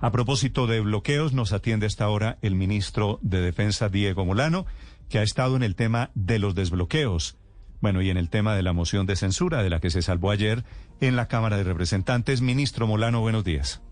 A propósito de bloqueos, nos atiende esta hora el ministro de Defensa, Diego Molano, que ha estado en el tema de los desbloqueos. Bueno, y en el tema de la moción de censura de la que se salvó ayer en la Cámara de Representantes. Ministro Molano, buenos días.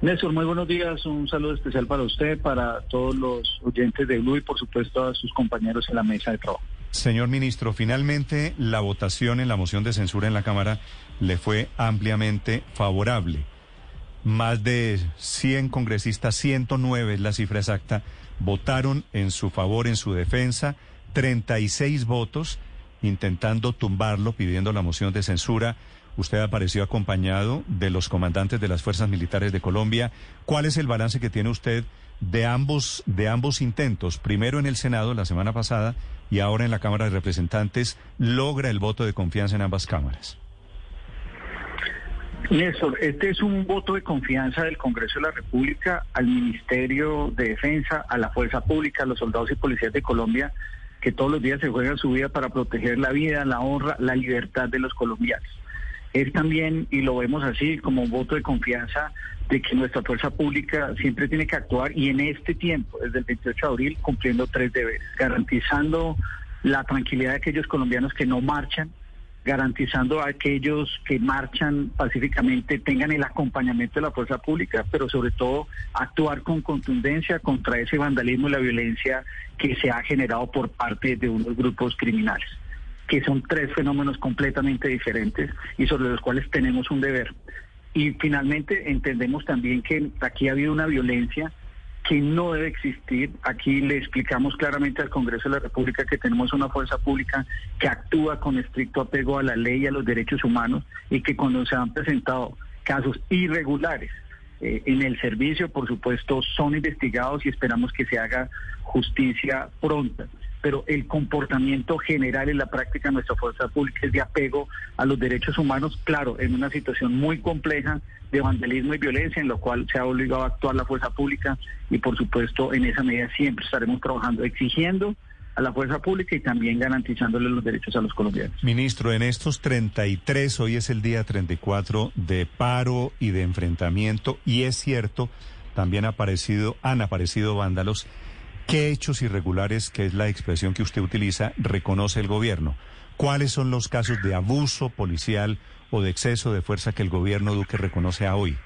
Néstor, muy buenos días. Un saludo especial para usted, para todos los oyentes de Blue y por supuesto a sus compañeros en la mesa de trabajo. Señor ministro, finalmente la votación en la moción de censura en la Cámara le fue ampliamente favorable. Más de 100 congresistas, 109 es la cifra exacta, votaron en su favor, en su defensa, 36 votos intentando tumbarlo, pidiendo la moción de censura. Usted apareció acompañado de los comandantes de las fuerzas militares de Colombia. ¿Cuál es el balance que tiene usted de ambos, de ambos intentos? Primero en el Senado la semana pasada y ahora en la Cámara de Representantes. ¿Logra el voto de confianza en ambas cámaras? Néstor, este es un voto de confianza del Congreso de la República al Ministerio de Defensa, a la Fuerza Pública, a los soldados y policías de Colombia, que todos los días se juegan su vida para proteger la vida, la honra, la libertad de los colombianos. Es también, y lo vemos así, como un voto de confianza de que nuestra fuerza pública siempre tiene que actuar y en este tiempo, desde el 28 de abril, cumpliendo tres deberes, garantizando la tranquilidad de aquellos colombianos que no marchan, garantizando a aquellos que marchan pacíficamente tengan el acompañamiento de la fuerza pública, pero sobre todo actuar con contundencia contra ese vandalismo y la violencia que se ha generado por parte de unos grupos criminales, que son tres fenómenos completamente diferentes y sobre los cuales tenemos un deber. Y finalmente entendemos también que aquí ha habido una violencia que no debe existir. Aquí le explicamos claramente al Congreso de la República que tenemos una fuerza pública que actúa con estricto apego a la ley y a los derechos humanos y que cuando se han presentado casos irregulares eh, en el servicio, por supuesto, son investigados y esperamos que se haga justicia pronta pero el comportamiento general en la práctica de nuestra fuerza pública es de apego a los derechos humanos, claro, en una situación muy compleja de vandalismo y violencia, en lo cual se ha obligado a actuar la fuerza pública y por supuesto en esa medida siempre estaremos trabajando, exigiendo a la fuerza pública y también garantizándole los derechos a los colombianos. Ministro, en estos 33, hoy es el día 34 de paro y de enfrentamiento, y es cierto, también ha aparecido, han aparecido vándalos. ¿Qué hechos irregulares, que es la expresión que usted utiliza, reconoce el gobierno? ¿Cuáles son los casos de abuso policial o de exceso de fuerza que el gobierno Duque reconoce a hoy?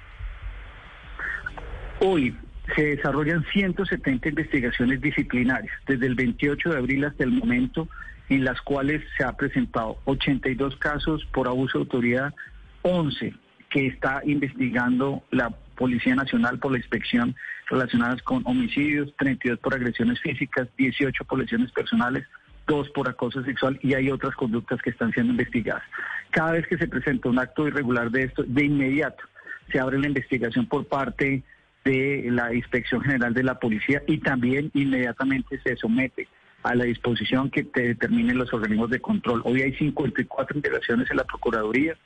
Hoy se desarrollan 170 investigaciones disciplinarias desde el 28 de abril hasta el momento en las cuales se ha presentado 82 casos por abuso de autoridad, 11 que está investigando la Policía Nacional por la inspección relacionadas con homicidios, 32 por agresiones físicas, 18 por lesiones personales, 2 por acoso sexual y hay otras conductas que están siendo investigadas. Cada vez que se presenta un acto irregular de esto, de inmediato se abre la investigación por parte de la Inspección General de la Policía y también inmediatamente se somete a la disposición que determinen los organismos de control. Hoy hay 54 integraciones en la Procuraduría,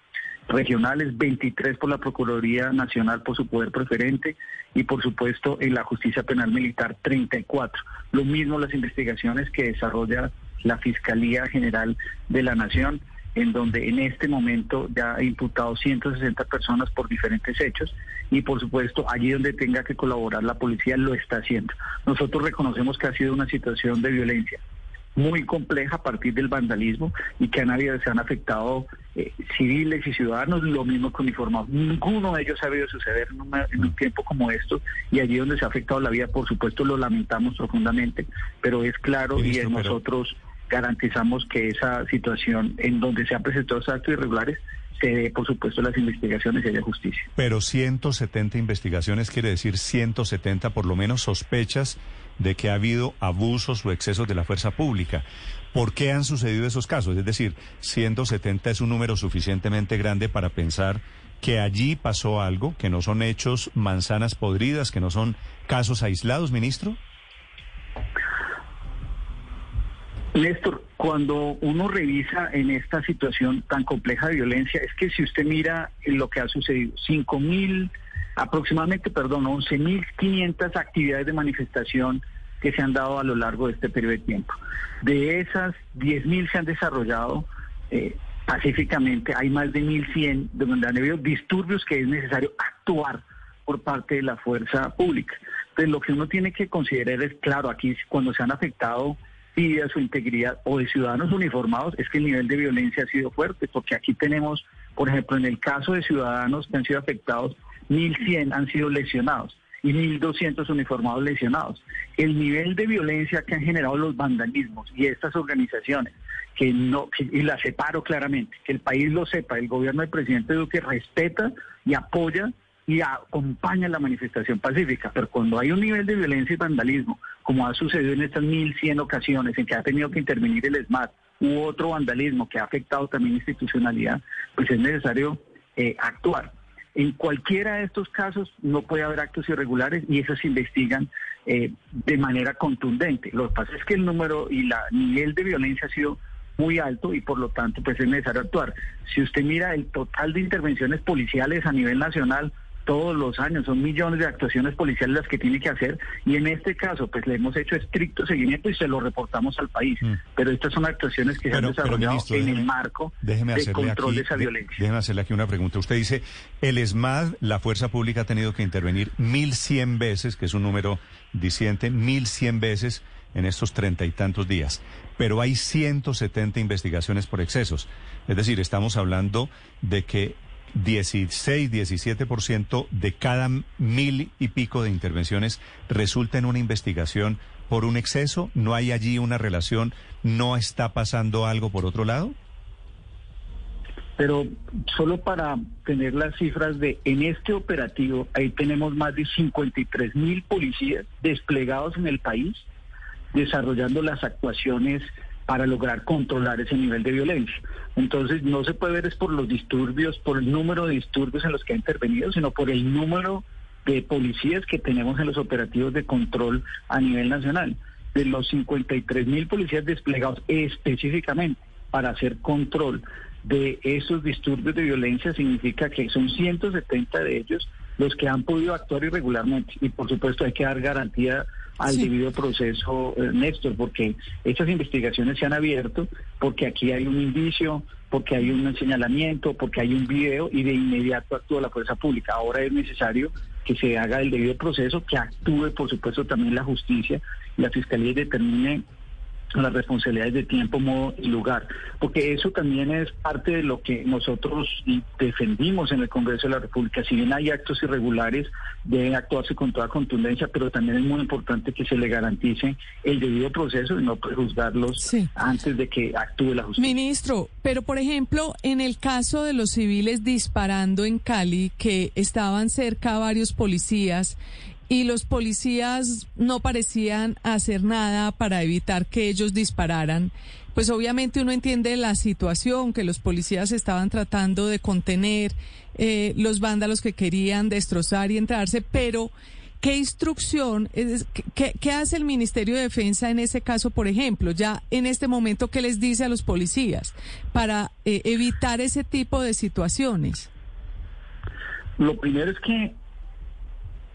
regionales, 23 por la Procuraduría Nacional por su poder preferente y por supuesto en la Justicia Penal Militar 34. Lo mismo las investigaciones que desarrolla la Fiscalía General de la Nación, en donde en este momento ya ha imputado 160 personas por diferentes hechos y por supuesto allí donde tenga que colaborar la policía lo está haciendo. Nosotros reconocemos que ha sido una situación de violencia muy compleja a partir del vandalismo y que han habido, se han afectado eh, civiles y ciudadanos, lo mismo que uniformados. Ninguno de ellos ha habido suceder en, un tiempo como esto y allí donde se ha afectado la vida, por supuesto, lo lamentamos profundamente, pero es claro y en nosotros garantizamos que esa situación en donde se han presentado esos actos irregulares se dé, por supuesto, las investigaciones y haya justicia. Pero 170 investigaciones quiere decir 170 por lo menos sospechas de que ha habido abusos o excesos de la fuerza pública. ¿Por qué han sucedido esos casos? Es decir, 170 es un número suficientemente grande para pensar que allí pasó algo, que no son hechos manzanas podridas, que no son casos aislados, ministro. Néstor, cuando uno revisa en esta situación tan compleja de violencia, es que si usted mira lo que ha sucedido, 5 mil, aproximadamente, perdón, 11.500 actividades de manifestación que se han dado a lo largo de este periodo de tiempo. De esas, 10.000 se han desarrollado eh, pacíficamente, hay más de 1.100 donde han habido disturbios que es necesario actuar por parte de la fuerza pública. Entonces, lo que uno tiene que considerar es, claro, aquí cuando se han afectado vidas su integridad o de ciudadanos uniformados, es que el nivel de violencia ha sido fuerte, porque aquí tenemos, por ejemplo, en el caso de ciudadanos que han sido afectados, 1.100 han sido lesionados y 1.200 uniformados lesionados. El nivel de violencia que han generado los vandalismos y estas organizaciones, que no, y la separo claramente, que el país lo sepa, el gobierno del presidente Duque respeta y apoya y acompaña la manifestación pacífica, pero cuando hay un nivel de violencia y vandalismo, como ha sucedido en estas 1.100 ocasiones en que ha tenido que intervenir el ESMAD, u otro vandalismo que ha afectado también institucionalidad, pues es necesario eh, actuar. En cualquiera de estos casos no puede haber actos irregulares y esos se investigan eh, de manera contundente. Lo que pasa es que el número y la nivel de violencia ha sido muy alto y por lo tanto pues es necesario actuar. Si usted mira el total de intervenciones policiales a nivel nacional, todos los años, son millones de actuaciones policiales las que tiene que hacer y en este caso pues le hemos hecho estricto seguimiento y se lo reportamos al país. Mm. Pero estas son actuaciones que se han desarrollado en el marco de control de esa violencia. Déjeme hacerle aquí una pregunta. Usted dice, el ESMAD, la fuerza pública ha tenido que intervenir 1.100 veces, que es un número diciente, 1.100 veces en estos treinta y tantos días. Pero hay 170 investigaciones por excesos. Es decir, estamos hablando de que 16, 17% de cada mil y pico de intervenciones resulta en una investigación por un exceso. ¿No hay allí una relación? ¿No está pasando algo por otro lado? Pero solo para tener las cifras de en este operativo, ahí tenemos más de 53 mil policías desplegados en el país desarrollando las actuaciones para lograr controlar ese nivel de violencia. Entonces no se puede ver es por los disturbios, por el número de disturbios en los que ha intervenido, sino por el número de policías que tenemos en los operativos de control a nivel nacional. De los 53 mil policías desplegados específicamente para hacer control de esos disturbios de violencia, significa que son 170 de ellos los que han podido actuar irregularmente. Y por supuesto hay que dar garantía al debido proceso, eh, Néstor, porque estas investigaciones se han abierto, porque aquí hay un indicio, porque hay un señalamiento, porque hay un video y de inmediato actúa la fuerza pública. Ahora es necesario que se haga el debido proceso, que actúe, por supuesto, también la justicia, la fiscalía y determine las responsabilidades de tiempo, modo y lugar, porque eso también es parte de lo que nosotros defendimos en el Congreso de la República. Si bien hay actos irregulares, deben actuarse con toda contundencia, pero también es muy importante que se le garantice el debido proceso y no prejuzgarlos antes de que actúe la justicia. Ministro, pero por ejemplo, en el caso de los civiles disparando en Cali, que estaban cerca varios policías, y los policías no parecían hacer nada para evitar que ellos dispararan. Pues obviamente uno entiende la situación, que los policías estaban tratando de contener eh, los vándalos que querían destrozar y entrarse, pero ¿qué instrucción, qué, hace el Ministerio de Defensa en ese caso, por ejemplo? Ya en este momento, ¿qué les dice a los policías para eh, evitar ese tipo de situaciones? Lo primero es que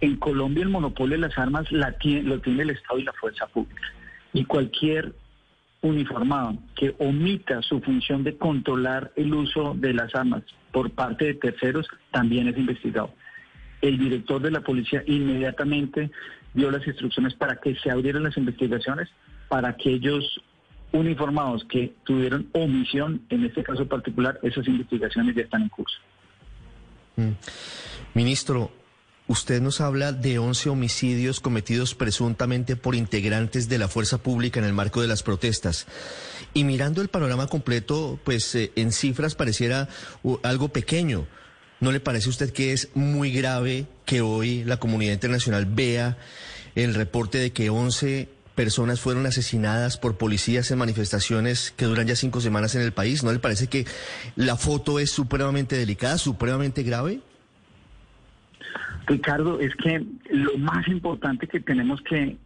en Colombia el monopolio de las armas la tiene, lo tiene el Estado y la fuerza pública. Y cualquier uniformado que omita su función de controlar el uso de las armas por parte de terceros también es investigado. El director de la policía inmediatamente dio las instrucciones para que se abrieran las investigaciones para aquellos uniformados que tuvieron omisión, en este caso particular, esas investigaciones ya están en curso. Mm. Ministro, Usted nos habla de 11 homicidios cometidos presuntamente por integrantes de la fuerza pública en el marco de las protestas. Y mirando el panorama completo, pues eh, en cifras pareciera algo pequeño. ¿No le parece a usted que es muy grave que hoy la comunidad internacional vea el reporte de que 11 personas fueron asesinadas por policías en manifestaciones que duran ya cinco semanas en el país? ¿No le parece que la foto es supremamente delicada, supremamente grave? Ricardo, es que lo más importante que tenemos que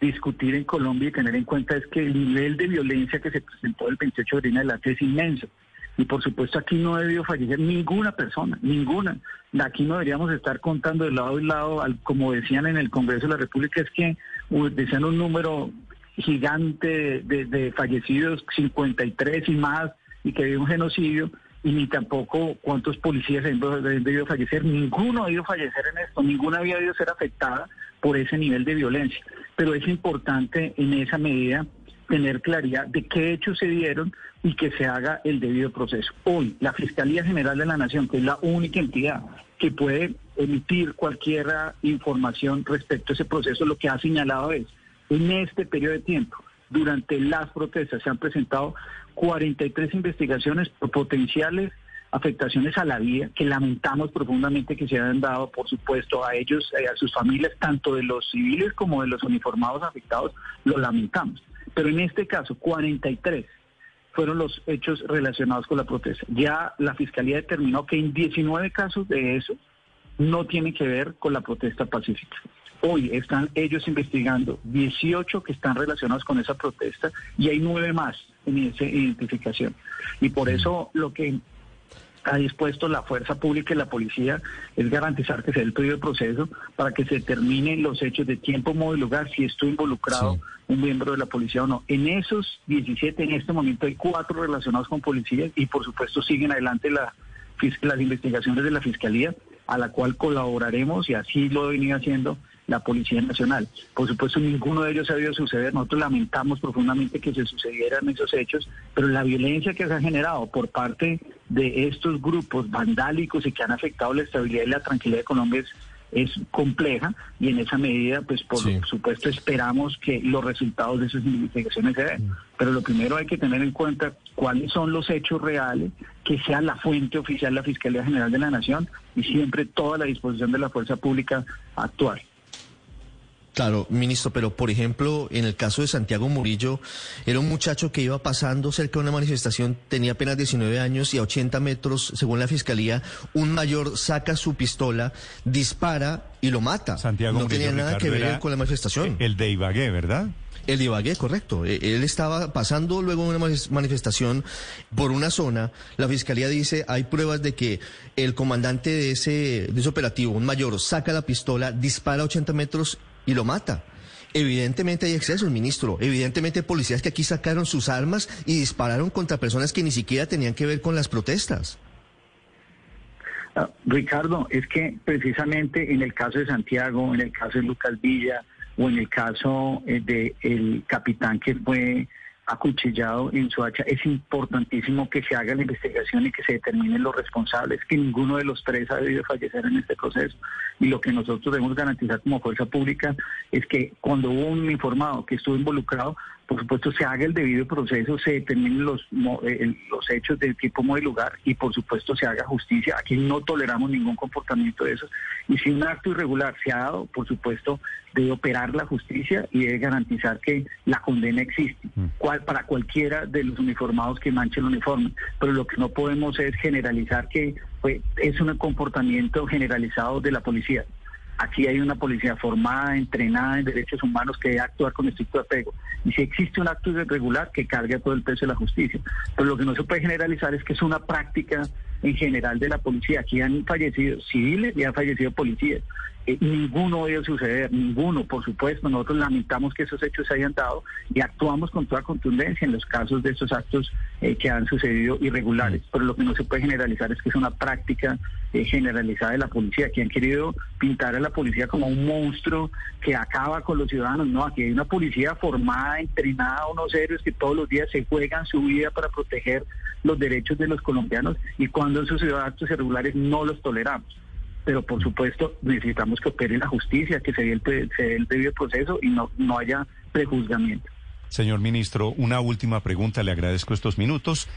discutir en Colombia y tener en cuenta es que el nivel de violencia que se presentó el 28 de abril adelante es inmenso. Y por supuesto aquí no debió fallecer ninguna persona, ninguna. Aquí no deberíamos estar contando de lado y lado, como decían en el Congreso de la República, es que decían un número gigante de, de fallecidos, 53 y más, y que había un genocidio y ni tampoco cuántos policías han debido fallecer. Ninguno ha debido fallecer en esto, ninguna había debido ser afectada por ese nivel de violencia. Pero es importante en esa medida tener claridad de qué hechos se dieron y que se haga el debido proceso. Hoy, la Fiscalía General de la Nación, que es la única entidad que puede emitir cualquier información respecto a ese proceso, lo que ha señalado es, en este periodo de tiempo, durante las protestas, se han presentado 43 investigaciones por potenciales afectaciones a la vida que lamentamos profundamente que se hayan dado, por supuesto, a ellos, eh, a sus familias, tanto de los civiles como de los uniformados afectados, lo lamentamos. Pero en este caso, 43 fueron los hechos relacionados con la protesta. Ya la Fiscalía determinó que en 19 casos de eso no tiene que ver con la protesta pacífica. Hoy están ellos investigando 18 que están relacionados con esa protesta y hay nueve más en esa identificación. Y por eso lo que ha dispuesto la fuerza pública y la policía es garantizar que sea el periodo de proceso para que se determinen los hechos de tiempo, modo y lugar, si estuvo involucrado un miembro de la policía o no. En esos 17, en este momento hay cuatro relacionados con policías y por supuesto siguen adelante la, las investigaciones de la Fiscalía, a la cual colaboraremos y así lo venido haciendo la Policía Nacional. Por supuesto, ninguno de ellos ha debido suceder. Nosotros lamentamos profundamente que se sucedieran esos hechos, pero la violencia que se ha generado por parte de estos grupos vandálicos y que han afectado la estabilidad y la tranquilidad de Colombia es, compleja y en esa medida, pues por supuesto esperamos que los resultados de esas investigaciones se den. Pero lo primero hay que tener en cuenta cuáles son los hechos reales, que sea la fuente oficial la Fiscalía General de la Nación y siempre toda la disposición de la fuerza pública actual. Claro, ministro, pero por ejemplo, en el caso de Santiago Murillo, era un muchacho que iba pasando cerca de una manifestación, tenía apenas 19 años y a 80 metros, según la fiscalía, un mayor saca su pistola, dispara y lo mata. Santiago no tenía nada que ver con la manifestación. El de Ibagué, ¿verdad? El de Ibagué, correcto. E, él estaba pasando luego de una manifestación por una zona. La fiscalía dice hay pruebas de que el comandante de ese, de ese operativo, un mayor, saca la pistola, dispara a 80 metros y lo mata. Evidentemente hay excesos, ministro. Evidentemente hay policías que aquí sacaron sus armas y dispararon contra personas que ni siquiera tenían que ver con las protestas. Ah, Ricardo, es que precisamente en el caso de Santiago, en el caso de Lucas Villa o en el caso eh, del capitán que fue acuchillado en su hacha, es importantísimo que se haga la investigación y que se determinen los responsables, que ninguno de los tres ha debido fallecer en este proceso. Y lo que nosotros debemos garantizar como fuerza pública es que cuando hubo un informado que estuvo involucrado, por supuesto se haga el debido proceso, se determinen los, eh, los hechos del tipo, modo y lugar y por supuesto se haga justicia. Aquí no toleramos ningún comportamiento de esos. Y si un acto irregular se ha dado, por supuesto debe operar la justicia y debe garantizar que la condena existe mm. cual, para cualquiera de los uniformados que manchen el uniforme. Pero lo que no podemos es generalizar que pues, es un comportamiento generalizado de la policía. Aquí hay una policía formada, entrenada en derechos humanos que debe actuar con estricto apego. Y si existe un acto irregular, que cargue todo el peso de la justicia. Pero lo que no se puede generalizar es que es una práctica en general de la policía. Aquí han fallecido civiles y han fallecido policías. Eh, ninguno debe suceder, ninguno, por supuesto. Nosotros lamentamos que esos hechos se hayan dado y actuamos con toda contundencia en los casos de estos actos eh, que han sucedido irregulares. Pero lo que no se puede generalizar es que es una práctica eh, generalizada de la policía, que han querido pintar a la policía como un monstruo que acaba con los ciudadanos. No, aquí hay una policía formada, entrenada, unos héroes que todos los días se juegan su vida para proteger los derechos de los colombianos y cuando han sucedido actos irregulares no los toleramos pero por supuesto necesitamos que opere la justicia, que se dé el, debido proceso y no, no haya prejuzgamiento. Señor ministro, una última pregunta, le agradezco estos minutos.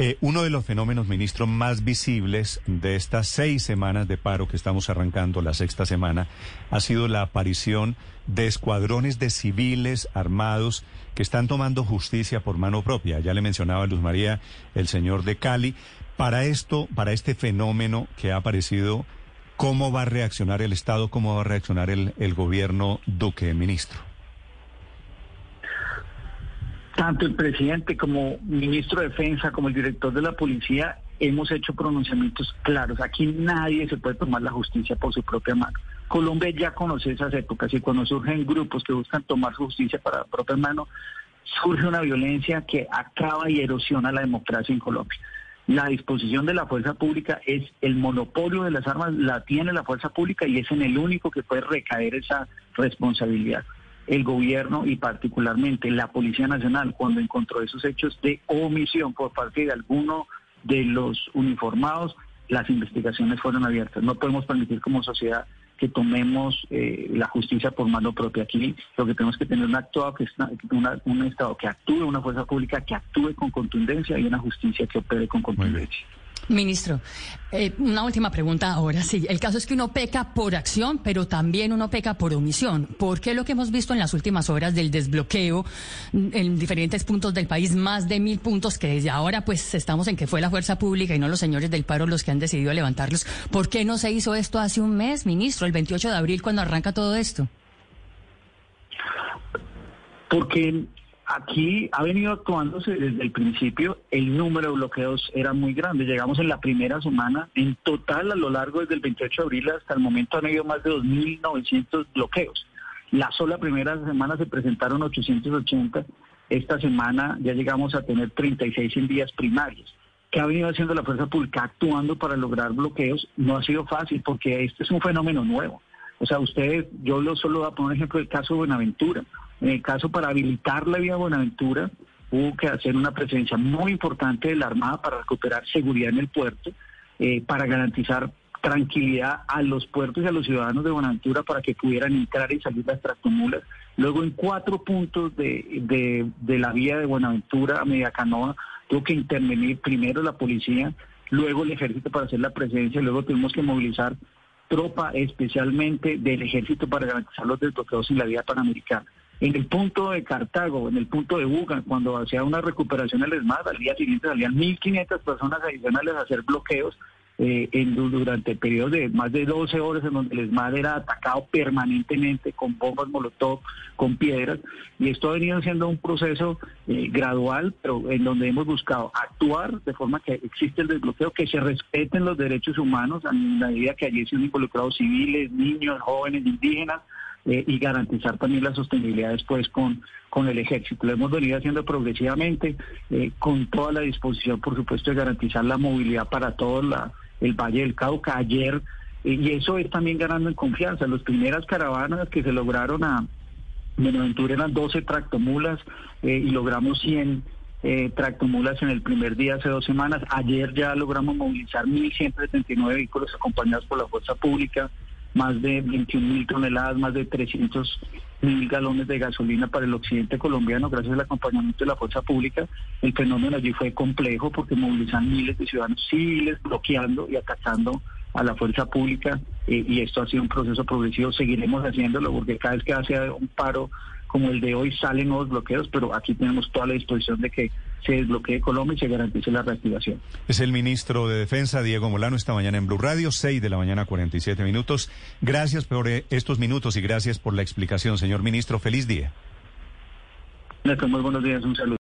Eh, uno de los fenómenos, ministro, más visibles de estas seis semanas de paro que estamos arrancando, la sexta semana, ha sido la aparición de escuadrones de civiles armados que están tomando justicia por mano propia. Ya le mencionaba Luz María, el señor de Cali. Para esto, para este fenómeno que ha aparecido ¿Cómo va a reaccionar el Estado? ¿Cómo va a reaccionar el, el gobierno Duque, ministro? Tanto el presidente como ministro de Defensa, como el director de la policía, hemos hecho pronunciamientos claros. Aquí nadie se puede tomar la justicia por su propia mano. Colombia ya conoce esas épocas y cuando surgen grupos que buscan tomar justicia para la propia mano, surge una violencia que acaba y erosiona la democracia en Colombia. La disposición de la fuerza pública es el monopolio de las armas, la tiene la fuerza pública y es en el único que puede recaer esa responsabilidad. El gobierno y particularmente la Policía Nacional, cuando encontró esos hechos de omisión por parte de alguno de los uniformados, las investigaciones fueron abiertas. No podemos permitir como sociedad que tomemos eh, la justicia por mano propia. Aquí lo que tenemos que tener un, acto, que un Estado que actúe, una fuerza pública que actúe con contundencia y una justicia que opere con contundencia. Ministro, eh, una última pregunta ahora. Sí, el caso es que uno peca por acción, pero también uno peca por omisión. ¿Por qué lo que hemos visto en las últimas horas del desbloqueo en diferentes puntos del país, más de mil puntos, que desde ahora pues estamos en que fue la fuerza pública y no los señores del paro los que han decidido levantarlos? ¿Por qué no se hizo esto hace un mes, ministro, el 28 de abril, cuando arranca todo esto? Porque Aquí ha venido actuándose desde el principio, el número de bloqueos era muy grande. Llegamos en la primera semana, en total a lo largo desde el 28 de abril hasta el momento han habido más de 2.900 bloqueos. La sola primera semana se presentaron 880. Esta semana ya llegamos a tener 36 en días primarios. ¿Qué ha venido haciendo la fuerza pública? Actuando para lograr bloqueos. No ha sido fácil porque este es un fenómeno nuevo. O sea, ustedes, yo lo solo voy a poner ejemplo del caso de Buenaventura. En el caso para habilitar la vía Buenaventura, hubo que hacer una presencia muy importante de la Armada para recuperar seguridad en el puerto, eh, para garantizar tranquilidad a los puertos y a los ciudadanos de Buenaventura para que pudieran entrar y salir las tractomulas. Luego en cuatro puntos de, de, la vía de Buenaventura a Media Canoa tuvo que intervenir primero la policía, luego el ejército para hacer la presencia, luego tuvimos que movilizar tropa especialmente del ejército para garantizar los desbloqueos en la vía panamericana. En el punto de Cartago, en el punto de Buga, cuando hacía una recuperación del ESMAD, al día siguiente salían 1.500 personas adicionales a hacer bloqueos eh, durante el periodo de más de 12 horas en donde el ESMAD era atacado permanentemente con bombas molotov, con piedras, y esto ha venido siendo un proceso eh, gradual, pero en donde hemos buscado actuar de forma que existe el desbloqueo, que se respeten los derechos humanos, a medida que allí se han involucrado civiles, niños, jóvenes, indígenas, eh, y garantizar también la sostenibilidad después con, con el ejército. Lo hemos venido haciendo progresivamente, eh, con toda la disposición, por supuesto, de garantizar la movilidad para todo la, el Valle del Cauca. Ayer, eh, y eso es también ganando en confianza. Las primeras caravanas que se lograron a Buenaventura eran 12 tractomulas y logramos 100 tractomulas en el primer día hace dos semanas. Ayer ya logramos movilizar 1.179 vehículos acompañados por la fuerza pública más de 21 mil toneladas, más de 300 mil galones de gasolina para el occidente colombiano gracias al acompañamiento de la fuerza pública. El fenómeno allí fue complejo porque movilizan miles de ciudadanos civiles bloqueando y atacando a la fuerza pública eh, y esto ha sido un proceso progresivo. Seguiremos haciéndolo porque cada vez que hace un paro como el de hoy salen nuevos bloqueos, pero aquí tenemos toda la disposición de que se desbloquee Colombia y se garantice la reactivación. Es el ministro de Defensa, Diego Molano, esta mañana en Blue Radio, 6 de la mañana, 47 minutos. Gracias por eh, estos minutos y gracias por la explicación, señor ministro. Feliz día. Muy buenos días, un saludo.